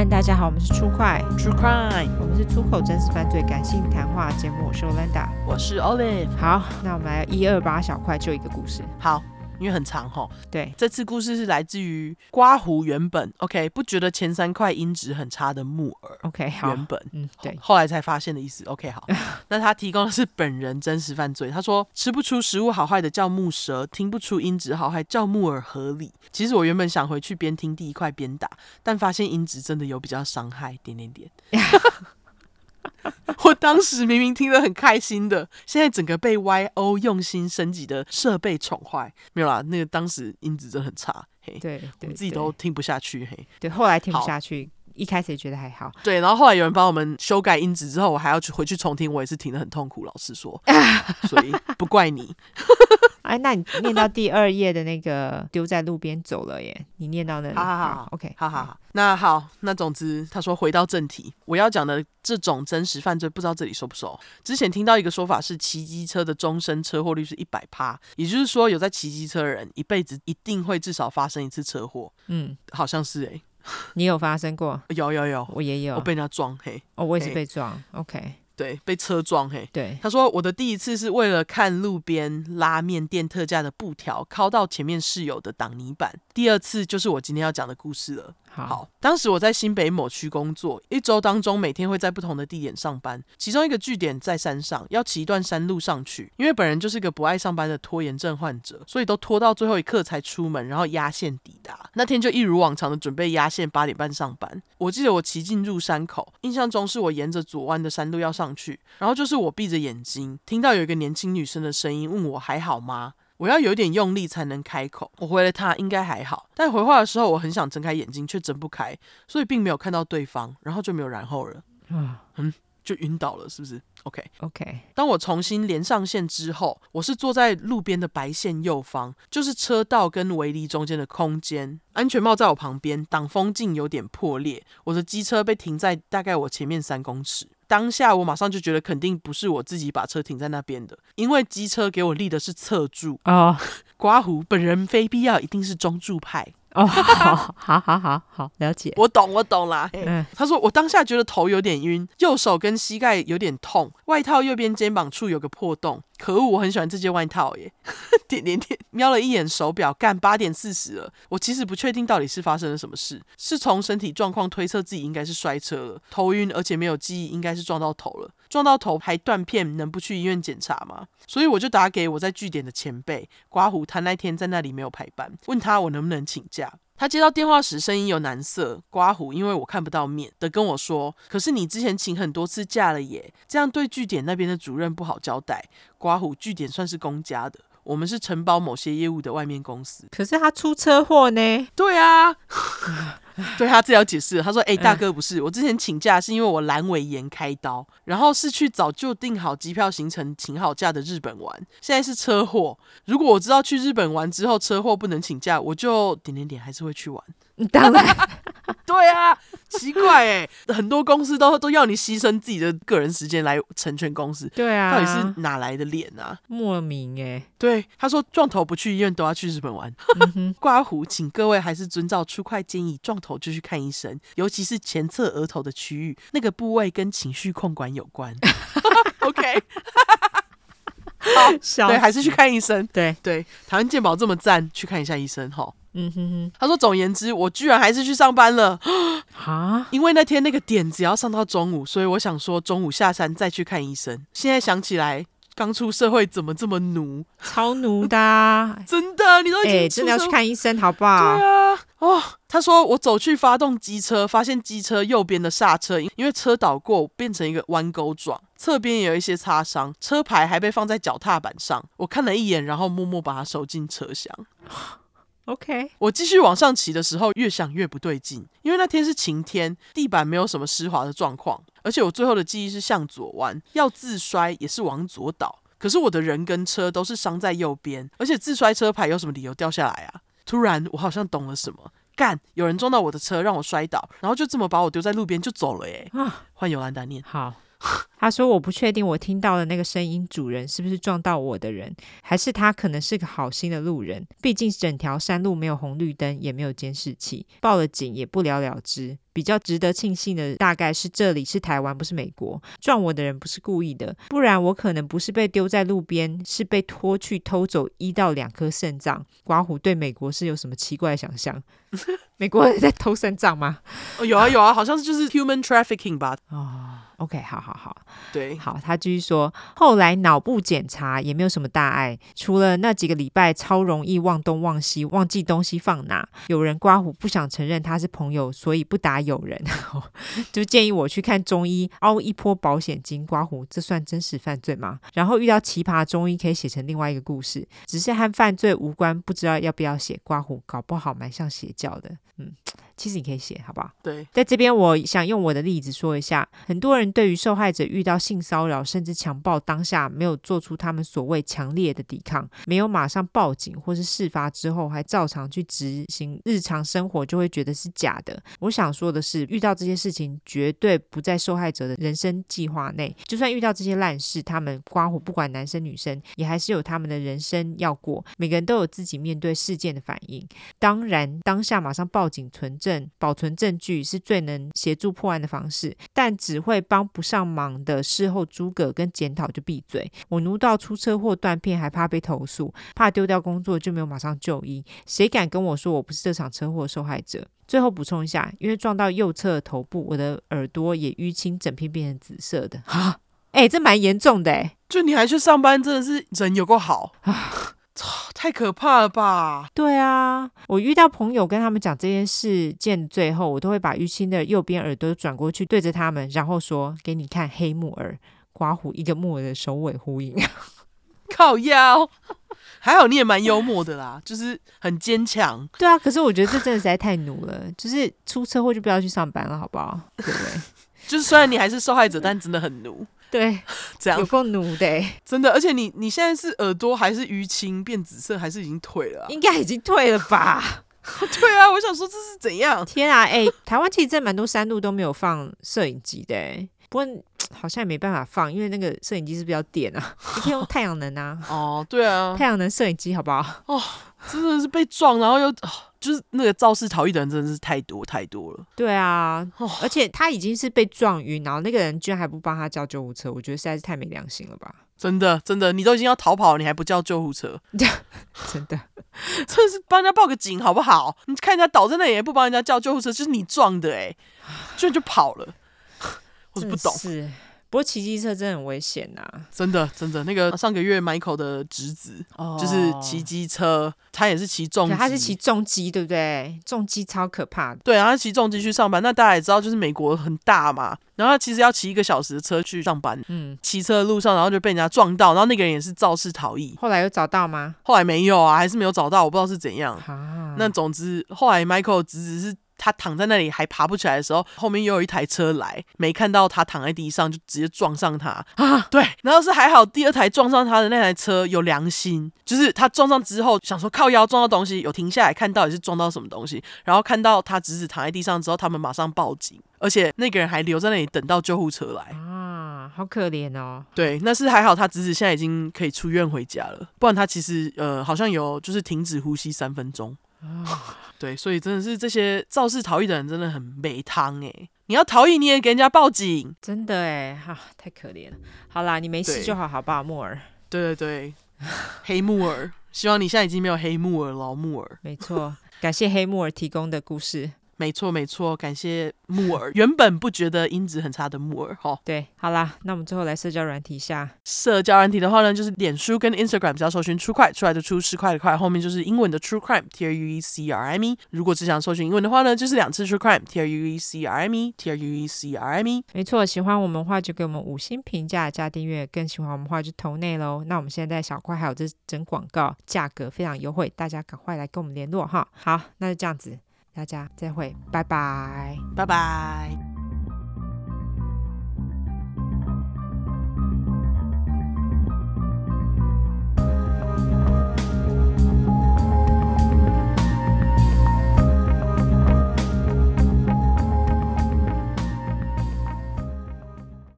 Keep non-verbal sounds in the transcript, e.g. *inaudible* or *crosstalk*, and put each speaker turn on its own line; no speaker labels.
安，大家好，我们是出快
True Crime，
我们是出口真实犯罪感性谈话节目，我是 Olinda，
我是 Olive。
好，那我们来一二八小块就一个故事。
好。因为很长哈，
对，
这次故事是来自于刮胡原本 OK 不觉得前三块音质很差的木耳
OK 好。
原本
嗯对。
后，后来才发现的意思 OK 好，*laughs* 那他提供的是本人真实犯罪，他说吃不出食物好坏的叫木蛇，听不出音质好坏叫木耳合理。其实我原本想回去边听第一块边打，但发现音质真的有比较伤害点点点。*laughs* 我当时明明听得很开心的，现在整个被 YO 用心升级的设备宠坏，没有啦。那个当时音质真的很差，嘿，
对，对
我自己都听不下去，嘿，
对，后来听不下去，一开始也觉得还好，
对，然后后来有人帮我们修改音质之后，我还要去回去重听，我也是听得很痛苦，老实说，*laughs* 所以不怪你。
哎，那你念到第二页的那个丢在路边走了耶？你念到那里？
好好好，
好，OK，
好好好。那好，那总之他说回到正题，我要讲的这种真实犯罪，不知道这里熟不熟？之前听到一个说法是，骑机车的终身车祸率是一百趴，也就是说，有在骑机车的人一辈子一定会至少发生一次车祸。嗯，好像是哎、欸，*laughs*
你有发生过？
有有有，
我也有，
我被人家撞嘿，
哦，我也是被撞，OK。
对，被车撞嘿。
对，
他说我的第一次是为了看路边拉面店特价的布条，靠到前面室友的挡泥板。第二次就是我今天要讲的故事了。好，好，当时我在新北某区工作，一周当中每天会在不同的地点上班，其中一个据点在山上，要骑一段山路上去。因为本人就是个不爱上班的拖延症患者，所以都拖到最后一刻才出门，然后压线抵达。那天就一如往常的准备压线，八点半上班。我记得我骑进入山口，印象中是我沿着左弯的山路要上去，然后就是我闭着眼睛，听到有一个年轻女生的声音问我还好吗？我要有点用力才能开口。我回了她应该还好，但回话的时候我很想睁开眼睛，却睁不开，所以并没有看到对方，然后就没有然后了。嗯，就晕倒了，是不是？OK
OK。
当我重新连上线之后，我是坐在路边的白线右方，就是车道跟围篱中间的空间。安全帽在我旁边，挡风镜有点破裂。我的机车被停在大概我前面三公尺。当下我马上就觉得肯定不是我自己把车停在那边的，因为机车给我立的是侧柱哦。刮胡本人非必要一定是中柱派。哦，好
好好好好好，了解。
我懂，我懂啦。嗯，他说我当下觉得头有点晕，右手跟膝盖有点痛，外套右边肩膀处有个破洞。可恶，我很喜欢这件外套耶。*laughs* 点点点，瞄了一眼手表，干八点四十了。我其实不确定到底是发生了什么事，是从身体状况推测自己应该是摔车了，头晕，而且没有记忆，应该是撞到头了。撞到头还断片，能不去医院检查吗？所以我就打给我在据点的前辈刮胡，他那天在那里没有排班，问他我能不能请假。他接到电话时声音有难色，刮胡，因为我看不到面的跟我说，可是你之前请很多次假了耶，这样对据点那边的主任不好交代。刮胡，据点算是公家的。我们是承包某些业务的外面公司，
可是他出车祸呢？
对啊，*laughs* 对他自己要解释。他说：“哎、欸，大哥，不是，我之前请假是因为我阑尾炎开刀，然后是去早就订好机票行程、请好假的日本玩。现在是车祸，如果我知道去日本玩之后车祸不能请假，我就点点点还是会去玩。*laughs* ”
当然，*laughs*
对啊，奇怪哎，很多公司都都要你牺牲自己的个人时间来成全公司，
对啊，
到底是哪来的脸啊？
莫名哎，
对，他说撞头不去医院都要去日本玩，刮胡，*laughs* 请各位还是遵照出快建议，撞头就去看医生，尤其是前侧额头的区域，那个部位跟情绪控管有关。*laughs* OK，好，
死
对，还是去看医生。
对
对，台湾健保这么赞，去看一下医生哈。
嗯哼哼，
他说：“总言之，我居然还是去上班了 *gasps*
啊，
因为那天那个点只要上到中午，所以我想说中午下山再去看医生。现在想起来，刚出社会怎么这么奴，*laughs*
超奴的啊，*laughs*
真的，你都已经、欸、
真的要去看医生，好不好？
对啊，哦，他说我走去发动机车，发现机车右边的刹车因为车倒过变成一个弯钩状，侧边也有一些擦伤，车牌还被放在脚踏板上。我看了一眼，然后默默把它收进车厢。*laughs* ”
OK，
我继续往上骑的时候，越想越不对劲，因为那天是晴天，地板没有什么湿滑的状况，而且我最后的记忆是向左弯，要自摔也是往左倒，可是我的人跟车都是伤在右边，而且自摔车牌有什么理由掉下来啊？突然我好像懂了什么，干，有人撞到我的车让我摔倒，然后就这么把我丢在路边就走了耶。啊，换尤兰达念，
好。*laughs* 他说：“我不确定我听到的那个声音主人是不是撞到我的人，还是他可能是个好心的路人。毕竟整条山路没有红绿灯，也没有监视器，报了警也不了了之。比较值得庆幸的，大概是这里是台湾，不是美国。撞我的人不是故意的，不然我可能不是被丢在路边，是被拖去偷走一到两颗肾脏。刮胡对美国是有什么奇怪的想象？*laughs* 美国人在偷肾脏吗？
哦，有啊有啊，好像是就是 human trafficking 吧？
哦。” OK，好好好，
对，
好，他继续说，后来脑部检查也没有什么大碍，除了那几个礼拜超容易忘东忘西，忘记东西放哪。有人刮胡不想承认他是朋友，所以不打友人，*laughs* 就建议我去看中医，凹一波保险金。刮胡，这算真实犯罪吗？然后遇到奇葩中医可以写成另外一个故事，只是和犯罪无关，不知道要不要写刮胡，搞不好蛮像邪教的，嗯。其实你可以写，好不好？
对，
在这边我想用我的例子说一下，很多人对于受害者遇到性骚扰甚至强暴当下没有做出他们所谓强烈的抵抗，没有马上报警，或是事发之后还照常去执行日常生活，就会觉得是假的。我想说的是，遇到这些事情绝对不在受害者的人生计划内。就算遇到这些烂事，他们刮胡不管男生女生，也还是有他们的人生要过。每个人都有自己面对事件的反应。当然，当下马上报警存证。保存证据是最能协助破案的方式，但只会帮不上忙的事后诸葛跟检讨就闭嘴。我奴到出车祸断片，还怕被投诉，怕丢掉工作就没有马上就医。谁敢跟我说我不是这场车祸受害者？最后补充一下，因为撞到右侧头部，我的耳朵也淤青，整片变成紫色的。*laughs* 哈，哎，这蛮严重的哎。
就你还去上班，真的是人有够好啊。*sighs* 太可怕了吧！
对啊，我遇到朋友跟他们讲这件事件，最后我都会把淤青的右边耳朵转过去对着他们，然后说：“给你看黑木耳，刮胡一个木耳的首尾呼应。*laughs* ”
靠腰，还好你也蛮幽默的啦，就是很坚强。
对啊，可是我觉得这真的实在太奴了，就是出车祸就不要去上班了，好不好？对不对？*laughs*
就是虽然你还是受害者，但真的很奴。
对，这样有够努的，
真的。而且你你现在是耳朵还是淤青变紫色，还是已经退了啊？
应该已经退了吧？*laughs*
对啊，我想说这是怎样？
天啊，哎，台湾其实真的蛮多山路都没有放摄影机的，不过 *tsk* 好像也没办法放，因为那个摄影机是不是要电啊？你可以用太阳能啊。
哦，对啊，
太阳能摄影机好不好？
哦，真的是被撞，然后又。就是那个肇事逃逸的人真的是太多太多了。
对啊，而且他已经是被撞晕，然后那个人居然还不帮他叫救护车，我觉得实在是太没良心了吧！
真的真的，你都已经要逃跑了，你还不叫救护车？*laughs*
真的，*laughs*
真的是帮人家报个警好不好？你看人家倒在那里也不帮人家叫救护车，就是你撞的哎，居然就跑了，我是不懂。
不过骑机车真的很危险呐、啊！
真的真的，那个上个月 Michael 的侄子、哦、就是骑机车，他也是骑重机，
他是骑重机，对不对？重机超可怕的。
对，然后他骑重机去上班。那大家也知道，就是美国很大嘛，然后他其实要骑一个小时的车去上班。嗯，骑车的路上，然后就被人家撞到，然后那个人也是肇事逃逸。
后来有找到吗？
后来没有啊，还是没有找到，我不知道是怎样。啊、那总之，后来 Michael 的侄子是。他躺在那里还爬不起来的时候，后面又有一台车来，没看到他躺在地上，就直接撞上他啊！对，然后是还好，第二台撞上他的那台车有良心，就是他撞上之后想说靠腰撞到东西，有停下来看到底是撞到什么东西，然后看到他侄子躺在地上之后，他们马上报警，而且那个人还留在那里等到救护车来
啊，好可怜哦。
对，那是还好，他侄子现在已经可以出院回家了，不然他其实呃好像有就是停止呼吸三分钟。啊，*sighs* 对，所以真的是这些肇事逃逸的人真的很没汤哎！你要逃逸你也给人家报警，
真的哎，哈，太可怜了。好啦，你没事就好，好不好，木耳？
对对对，黑木耳，希望你现在已经没有黑木耳了，木耳。
没错，感谢黑木耳提供的故事。
没错没错，感谢木耳。原本不觉得音质很差的木耳，哈。
对，好啦，那我们最后来社交软体下。
社交软体的话呢，就是脸书跟 Instagram，只要搜寻 True Crime 出来的出十块的块，后面就是英文的 True Crime，T R U E C R M E。如果只想搜寻英文的话呢，就是两次 True Crime，T R U E C R M E，T R U E C R M E。
没错，喜欢我们的话就给我们五星评价加订阅，更喜欢我们的话就投内喽。那我们现在在小块还有这整广告，价格非常优惠，大家赶快来跟我们联络哈。好，那就这样子。大家再会，拜拜，
拜拜。